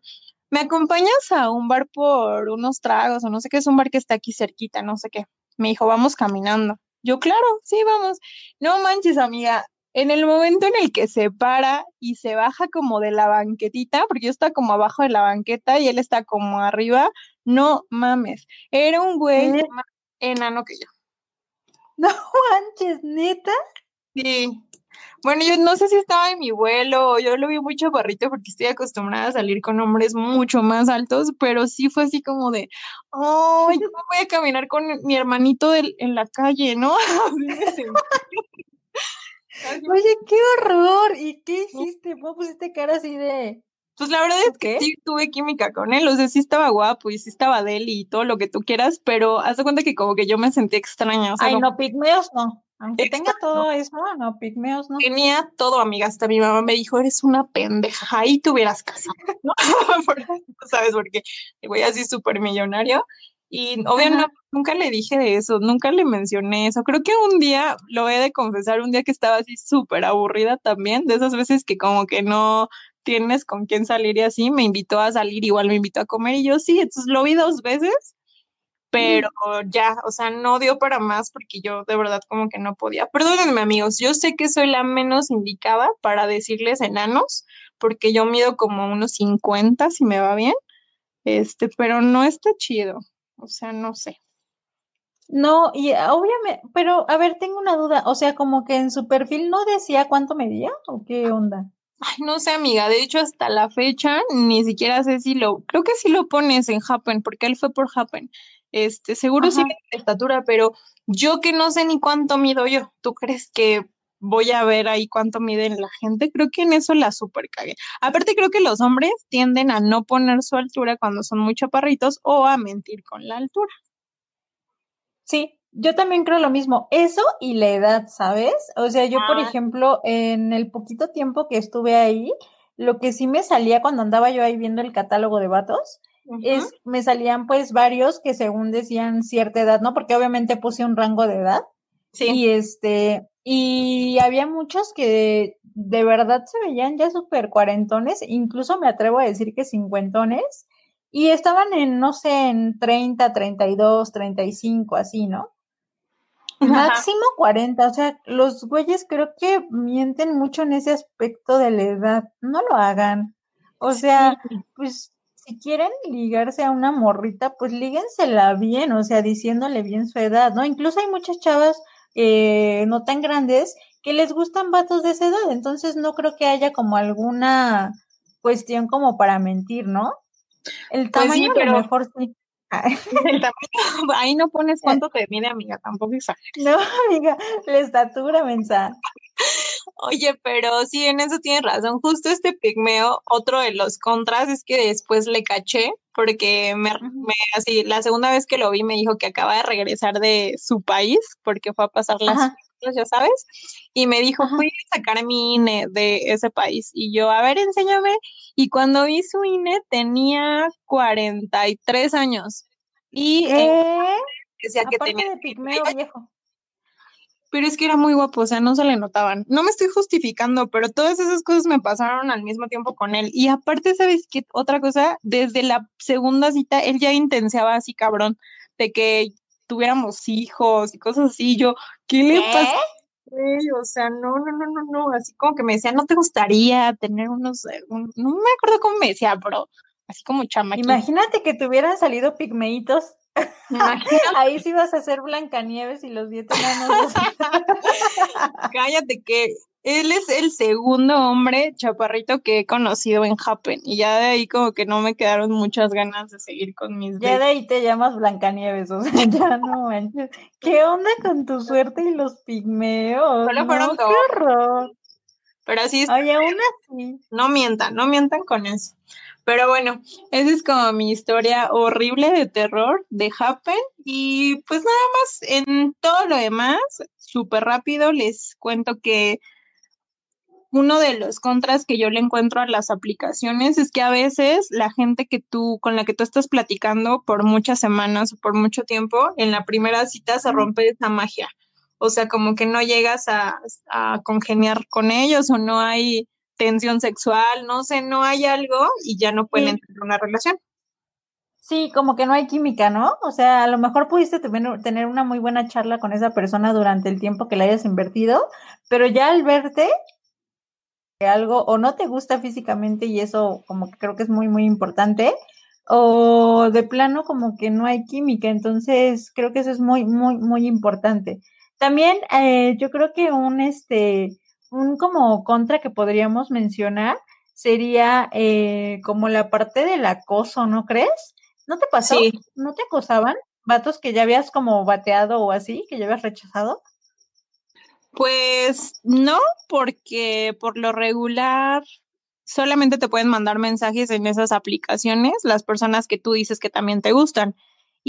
Speaker 1: ¿me acompañas a un bar por unos tragos o no sé qué? Es un bar que está aquí cerquita, no sé qué. Me dijo, vamos caminando. Yo, claro, sí, vamos. No manches, amiga. En el momento en el que se para y se baja como de la banquetita, porque yo estaba como abajo de la banqueta y él está como arriba, no mames. Era un güey más enano que yo.
Speaker 2: No manches, neta.
Speaker 1: Sí. Bueno, yo no sé si estaba en mi vuelo yo lo vi muy chaparrito porque estoy acostumbrada a salir con hombres mucho más altos, pero sí fue así como de, ay, yo no voy a caminar con mi hermanito del- en la calle, ¿no?
Speaker 2: Oye, qué horror. ¿Y qué hiciste? ¿Cómo pusiste cara así de.?
Speaker 1: Pues la verdad es que sí tuve química con él, o sea, sí estaba guapo y sí estaba de él y todo lo que tú quieras, pero haz de cuenta que como que yo me sentí extraña. O sea,
Speaker 2: Ay, no, pigmeos no. Aunque tenga todo eso, no, pigmeos no.
Speaker 1: Tenía todo, amiga, hasta mi mamá me dijo, eres una pendeja, ahí te hubieras casado, ¿no? ¿Sabes? Porque voy así súper millonario y obviamente nunca le dije de eso, nunca le mencioné eso. Creo que un día, lo he de confesar, un día que estaba así súper aburrida también, de esas veces que como que no tienes con quién salir y así, me invitó a salir, igual me invitó a comer y yo sí, entonces lo vi dos veces, pero ya, o sea, no dio para más porque yo de verdad como que no podía. Perdónenme amigos, yo sé que soy la menos indicada para decirles enanos, porque yo mido como unos 50 si me va bien, este, pero no está chido. O sea, no sé.
Speaker 2: No, y obviamente, pero a ver, tengo una duda, o sea, como que en su perfil no decía cuánto medía o qué onda.
Speaker 1: Ay, no sé, amiga, de hecho hasta la fecha ni siquiera sé si lo, creo que sí lo pones en Happen, porque él fue por Happen. Este, seguro sí de estatura, pero yo que no sé ni cuánto mido yo, ¿tú crees que voy a ver ahí cuánto miden la gente? Creo que en eso la super cagué. Aparte creo que los hombres tienden a no poner su altura cuando son muy chaparritos o a mentir con la altura.
Speaker 2: Sí, yo también creo lo mismo. Eso y la edad, ¿sabes? O sea, yo, por ah. ejemplo, en el poquito tiempo que estuve ahí, lo que sí me salía cuando andaba yo ahí viendo el catálogo de vatos, es, me salían pues varios que según decían cierta edad, ¿no? Porque obviamente puse un rango de edad. Sí. Y este, y había muchos que de verdad se veían ya súper cuarentones, incluso me atrevo a decir que cincuentones, y estaban en, no sé, en 30, 32, 35, así, ¿no? Máximo 40, o sea, los güeyes creo que mienten mucho en ese aspecto de la edad, no lo hagan. O sea, pues si quieren ligarse a una morrita, pues líguensela bien, o sea, diciéndole bien su edad, ¿no? Incluso hay muchas chavas eh, no tan grandes que les gustan vatos de esa edad, entonces no creo que haya como alguna cuestión como para mentir, ¿no? El pues tamaño pero... mejor sí.
Speaker 1: ahí no pones cuánto te mide, amiga, tampoco exageres.
Speaker 2: No, amiga, la estatura, mensa.
Speaker 1: Oye, pero sí, en eso tienes razón. Justo este pigmeo, otro de los contras es que después le caché, porque me, así, la segunda vez que lo vi me dijo que acaba de regresar de su país, porque fue a pasar las ya sabes, y me dijo, fui a sacar mi INE de ese país, y yo, a ver, enséñame, y cuando vi su INE tenía 43 años, y
Speaker 2: decía que tenía... de pigmeo viejo
Speaker 1: pero es que era muy guapo, o sea, no se le notaban. No me estoy justificando, pero todas esas cosas me pasaron al mismo tiempo con él. Y aparte, ¿sabes qué? Otra cosa, desde la segunda cita, él ya intenseaba así, cabrón, de que tuviéramos hijos y cosas así. Yo, ¿qué le pasa? O sea, no, no, no, no, no, así como que me decía, ¿no te gustaría tener unos, eh, no me acuerdo cómo me decía, pero así como chama.
Speaker 2: Imagínate que te hubieran salido pigmeitos Ahí sí vas a ser Blancanieves y los diez enanos.
Speaker 1: Cállate que él es el segundo hombre chaparrito que he conocido en Happen y ya de ahí como que no me quedaron muchas ganas de seguir con mis
Speaker 2: Ya de ahí te llamas Blancanieves, o sea, ya no manches. ¿Qué onda con tu suerte y los pigmeos? Solo fueron no, Qué horror.
Speaker 1: Pero así es.
Speaker 2: Oye, aún así.
Speaker 1: No mientan, no mientan con eso. Pero bueno, esa es como mi historia horrible de terror de Happen. Y pues nada más, en todo lo demás, súper rápido les cuento que uno de los contras que yo le encuentro a las aplicaciones es que a veces la gente que tú, con la que tú estás platicando por muchas semanas o por mucho tiempo, en la primera cita se rompe esa magia. O sea, como que no llegas a, a congeniar con ellos o no hay tensión sexual, no sé, no hay algo y ya no pueden entrar en una relación.
Speaker 2: Sí, como que no hay química, ¿no? O sea, a lo mejor pudiste tener una muy buena charla con esa persona durante el tiempo que la hayas invertido, pero ya al verte algo o no te gusta físicamente y eso como que creo que es muy, muy importante, o de plano como que no hay química, entonces creo que eso es muy, muy, muy importante. También eh, yo creo que un, este, un como contra que podríamos mencionar sería eh, como la parte del acoso, ¿no crees? ¿No te pasó? ¿No te acosaban? ¿Vatos que ya habías como bateado o así, que ya habías rechazado?
Speaker 1: Pues no, porque por lo regular solamente te pueden mandar mensajes en esas aplicaciones las personas que tú dices que también te gustan.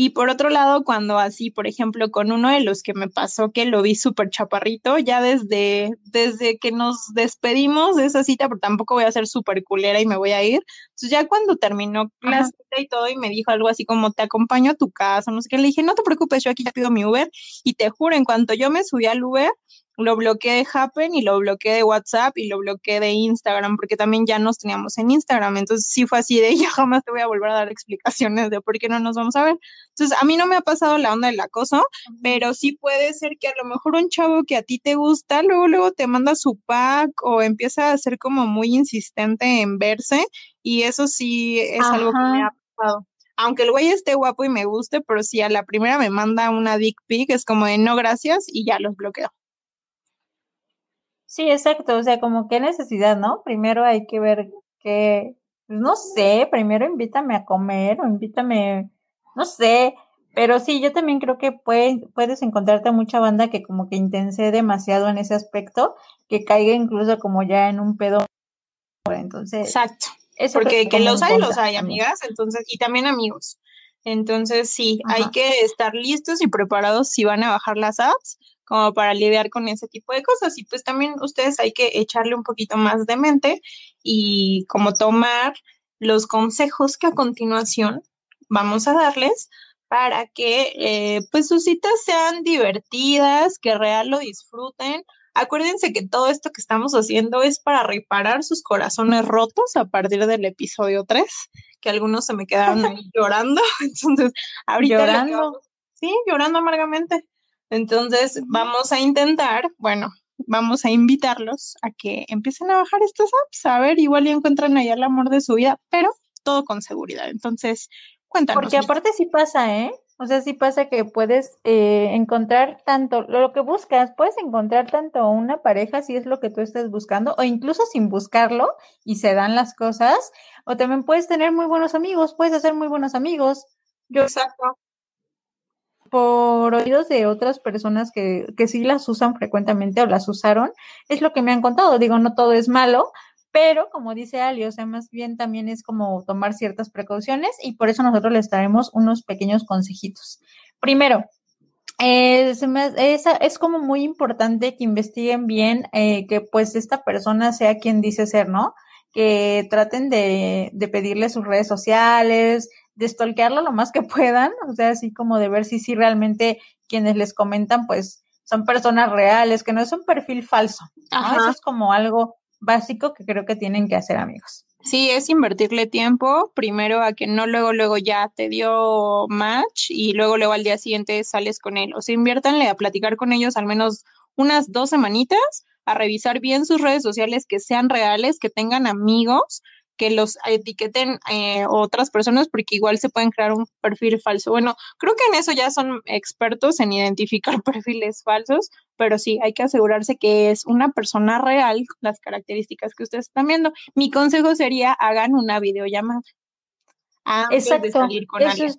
Speaker 1: Y por otro lado, cuando así, por ejemplo, con uno de los que me pasó que lo vi súper chaparrito, ya desde, desde que nos despedimos de esa cita, pero tampoco voy a ser súper culera y me voy a ir. Entonces ya cuando terminó la cita y todo y me dijo algo así como, te acompaño a tu casa, no sé qué, le dije, no te preocupes, yo aquí ya pido mi Uber. Y te juro, en cuanto yo me subí al Uber, lo bloqueé de Happen y lo bloqueé de WhatsApp y lo bloqueé de Instagram, porque también ya nos teníamos en Instagram. Entonces sí fue así de, ya jamás te voy a volver a dar explicaciones de por qué no nos vamos a ver. Entonces a mí no me ha pasado la onda del acoso, pero sí puede ser que a lo mejor un chavo que a ti te gusta, luego, luego te manda su pack o empieza a ser como muy insistente en verse y eso sí es algo que me ha pasado aunque el güey esté guapo y me guste, pero si a la primera me manda una dick pic, es como de no gracias y ya los bloqueo.
Speaker 2: Sí, exacto, o sea, como qué necesidad, ¿no? Primero hay que ver que, pues no sé, primero invítame a comer o invítame, no sé, pero sí, yo también creo que puedes encontrarte mucha banda que como que intense demasiado en ese aspecto, que caiga incluso como ya en un pedo. Entonces,
Speaker 1: exacto. Porque que los hay, los hay, amigas, entonces, y también amigos. Entonces, sí, hay que estar listos y preparados si van a bajar las apps, como para lidiar con ese tipo de cosas. Y pues también ustedes hay que echarle un poquito más de mente y como tomar los consejos que a continuación vamos a darles para que eh, pues sus citas sean divertidas, que real lo disfruten. Acuérdense que todo esto que estamos haciendo es para reparar sus corazones rotos a partir del episodio 3, que algunos se me quedaron ahí llorando. Entonces, ahorita.
Speaker 2: Llorando.
Speaker 1: sí, llorando amargamente. Entonces, vamos a intentar, bueno, vamos a invitarlos a que empiecen a bajar estas apps, a ver, igual y encuentran ahí el amor de su vida, pero todo con seguridad. Entonces, cuéntanos.
Speaker 2: Porque aparte sí pasa, ¿eh? O sea, sí pasa que puedes eh, encontrar tanto lo que buscas, puedes encontrar tanto una pareja si es lo que tú estés buscando, o incluso sin buscarlo y se dan las cosas, o también puedes tener muy buenos amigos, puedes hacer muy buenos amigos.
Speaker 1: Yo, Exacto
Speaker 2: por oídos de otras personas que, que sí las usan frecuentemente o las usaron, es lo que me han contado. Digo, no todo es malo, pero como dice Ali, o sea, más bien también es como tomar ciertas precauciones y por eso nosotros les traemos unos pequeños consejitos. Primero, es, es, como muy importante que investiguen bien eh, que pues esta persona sea quien dice ser, ¿no? Que traten de, de pedirle sus redes sociales, de stalkearlo lo más que puedan, o sea, así como de ver si sí realmente quienes les comentan, pues son personas reales, que no es un perfil falso. Eso es como algo básico que creo que tienen que hacer, amigos.
Speaker 1: Sí, es invertirle tiempo, primero a que no luego, luego ya te dio match y luego, luego al día siguiente sales con él. O sea, inviértanle a platicar con ellos al menos unas dos semanitas, a revisar bien sus redes sociales que sean reales, que tengan amigos, que los etiqueten eh, otras personas porque igual se pueden crear un perfil falso. Bueno, creo que en eso ya son expertos en identificar perfiles falsos, pero sí, hay que asegurarse que es una persona real las características que ustedes están viendo. Mi consejo sería hagan una videollamada antes Exacto. de salir con alguien.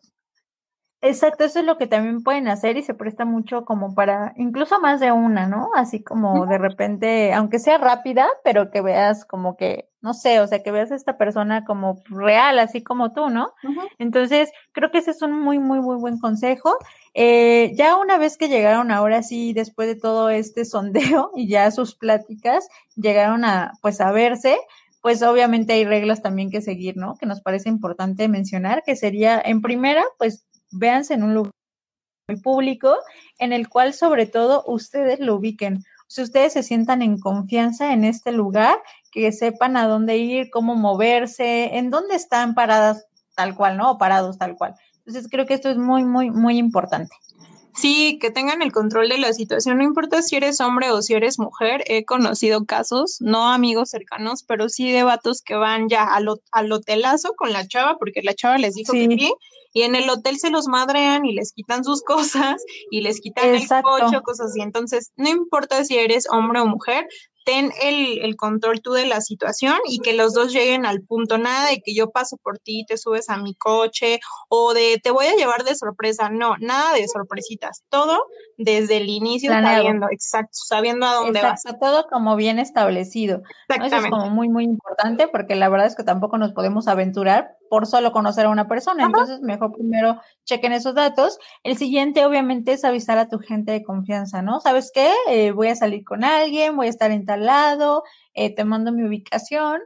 Speaker 2: Exacto, eso es lo que también pueden hacer y se presta mucho como para, incluso más de una, ¿no? Así como de repente, aunque sea rápida, pero que veas como que, no sé, o sea, que veas a esta persona como real, así como tú, ¿no? Entonces, creo que ese es un muy, muy, muy buen consejo. Eh, ya una vez que llegaron ahora sí, después de todo este sondeo y ya sus pláticas llegaron a, pues, a verse, pues obviamente hay reglas también que seguir, ¿no? Que nos parece importante mencionar, que sería, en primera, pues véanse en un lugar muy público en el cual sobre todo ustedes lo ubiquen. Si ustedes se sientan en confianza en este lugar, que sepan a dónde ir, cómo moverse, en dónde están paradas tal cual, ¿no? O parados tal cual. Entonces creo que esto es muy, muy, muy importante.
Speaker 1: Sí, que tengan el control de la situación, no importa si eres hombre o si eres mujer, he conocido casos, no amigos cercanos, pero sí de vatos que van ya al, al hotelazo con la chava, porque la chava les dijo que sí, y en el hotel se los madrean y les quitan sus cosas y les quitan el coche, cosas así. Entonces, no importa si eres hombre o mujer, ten el, el, control tú de la situación y que los dos lleguen al punto, nada de que yo paso por ti, te subes a mi coche o de te voy a llevar de sorpresa, no, nada de sorpresitas, todo desde el inicio sabiendo, exacto, sabiendo a dónde exacto,
Speaker 2: vas. todo como bien establecido. Eso es como muy, muy importante porque la verdad es que tampoco nos podemos aventurar por solo conocer a una persona. Entonces, mejor primero chequen esos datos. El siguiente, obviamente, es avisar a tu gente de confianza, ¿no? ¿Sabes qué? Eh, voy a salir con alguien, voy a estar en tal lado, eh, te mando mi ubicación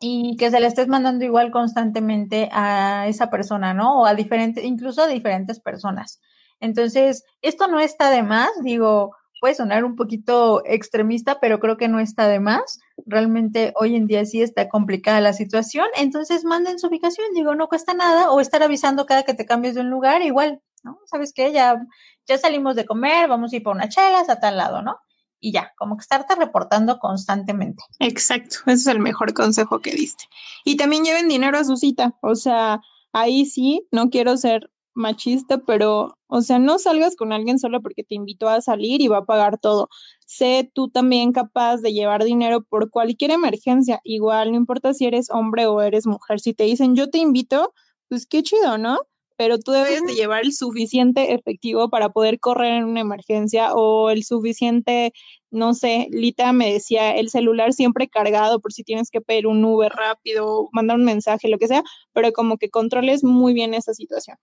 Speaker 2: y que se le estés mandando igual constantemente a esa persona, ¿no? O a diferentes, incluso a diferentes personas. Entonces, esto no está de más, digo, puede sonar un poquito extremista, pero creo que no está de más. Realmente hoy en día sí está complicada la situación, entonces manden su ubicación, digo, no cuesta nada, o estar avisando cada que te cambies de un lugar, igual, ¿no? ¿Sabes qué? Ya, ya salimos de comer, vamos a ir por unas chelas a tal lado, ¿no? Y ya, como que estarte reportando constantemente.
Speaker 1: Exacto, ese es el mejor consejo que diste. Y también lleven dinero a su cita, o sea, ahí sí, no quiero ser machista, pero, o sea, no salgas con alguien solo porque te invitó a salir y va a pagar todo. Sé tú también capaz de llevar dinero por cualquier emergencia. Igual, no importa si eres hombre o eres mujer. Si te dicen, yo te invito, pues qué chido, ¿no? Pero tú debes de llevar el suficiente efectivo para poder correr en una emergencia o el suficiente, no sé, Lita me decía, el celular siempre cargado por si tienes que pedir un Uber rápido, mandar un mensaje, lo que sea, pero como que controles muy bien esa situación.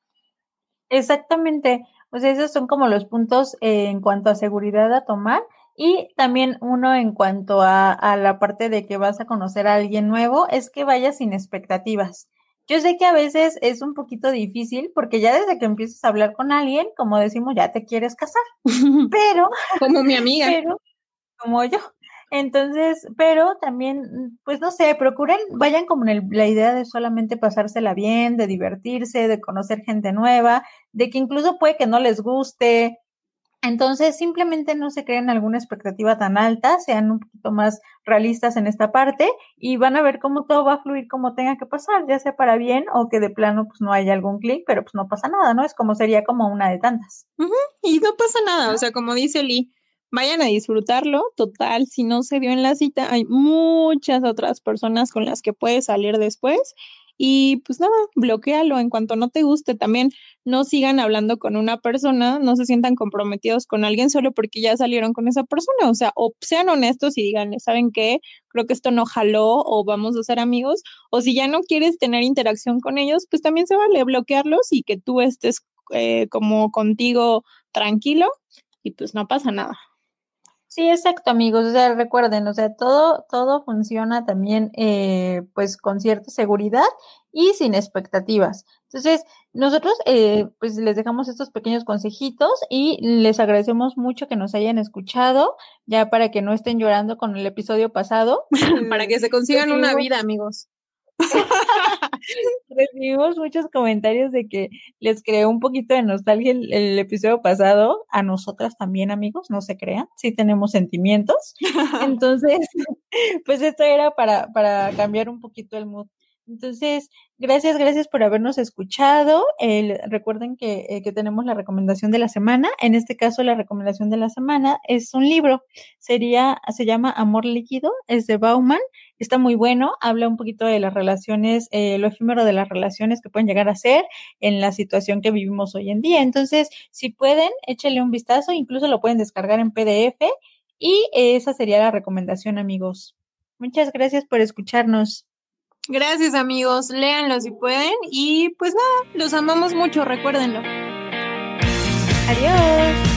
Speaker 2: Exactamente. O sea, esos son como los puntos eh, en cuanto a seguridad a tomar y también uno en cuanto a, a, la parte de que vas a conocer a alguien nuevo es que vayas sin expectativas. Yo sé que a veces es un poquito difícil porque ya desde que empiezas a hablar con alguien, como decimos, ya te quieres casar, pero...
Speaker 1: como mi amiga.
Speaker 2: Pero, como yo. Entonces, pero también, pues no sé, procuren, vayan como en la idea de solamente pasársela bien, de divertirse, de conocer gente nueva, de que incluso puede que no les guste. Entonces, simplemente no se creen alguna expectativa tan alta, sean un poquito más realistas en esta parte y van a ver cómo todo va a fluir como tenga que pasar, ya sea para bien o que de plano pues no haya algún clic, pero pues no pasa nada, ¿no? Es como sería como una de tantas.
Speaker 1: Y no pasa nada, o sea, como dice Lee, vayan a disfrutarlo. Total, si no se dio en la cita, hay muchas otras personas con las que puedes salir después. Y pues nada, bloquealo en cuanto no te guste. También no sigan hablando con una persona, no se sientan comprometidos con alguien solo porque ya salieron con esa persona. O sea, o sean honestos y digan, ¿saben qué? Creo que esto no jaló o vamos a ser amigos. O si ya no quieres tener interacción con ellos, pues también se vale bloquearlos y que tú estés eh, como contigo tranquilo y pues no pasa nada.
Speaker 2: Sí, exacto, amigos. O sea, recuerden, o sea, todo, todo funciona también, eh, pues, con cierta seguridad y sin expectativas. Entonces, nosotros, eh, pues, les dejamos estos pequeños consejitos y les agradecemos mucho que nos hayan escuchado, ya para que no estén llorando con el episodio pasado.
Speaker 1: para que se consigan una vida, amigos.
Speaker 2: Recibimos muchos comentarios de que les creó un poquito de nostalgia el, episodio pasado. A nosotras también, amigos, no se crean, sí tenemos sentimientos. Entonces, pues esto era para, para cambiar un poquito el mood. Entonces, gracias, gracias por habernos escuchado. recuerden que, eh, que, tenemos la recomendación de la semana. En este caso, la recomendación de la semana es un libro. Sería, se llama Amor Líquido, es de Bauman. Está muy bueno, habla un poquito de las relaciones, eh, lo efímero de las relaciones que pueden llegar a ser en la situación que vivimos hoy en día. Entonces, si pueden, échenle un vistazo, incluso lo pueden descargar en PDF y esa sería la recomendación, amigos. Muchas gracias por escucharnos.
Speaker 1: Gracias amigos, léanlo si pueden y pues nada, los amamos mucho, recuérdenlo.
Speaker 2: Adiós.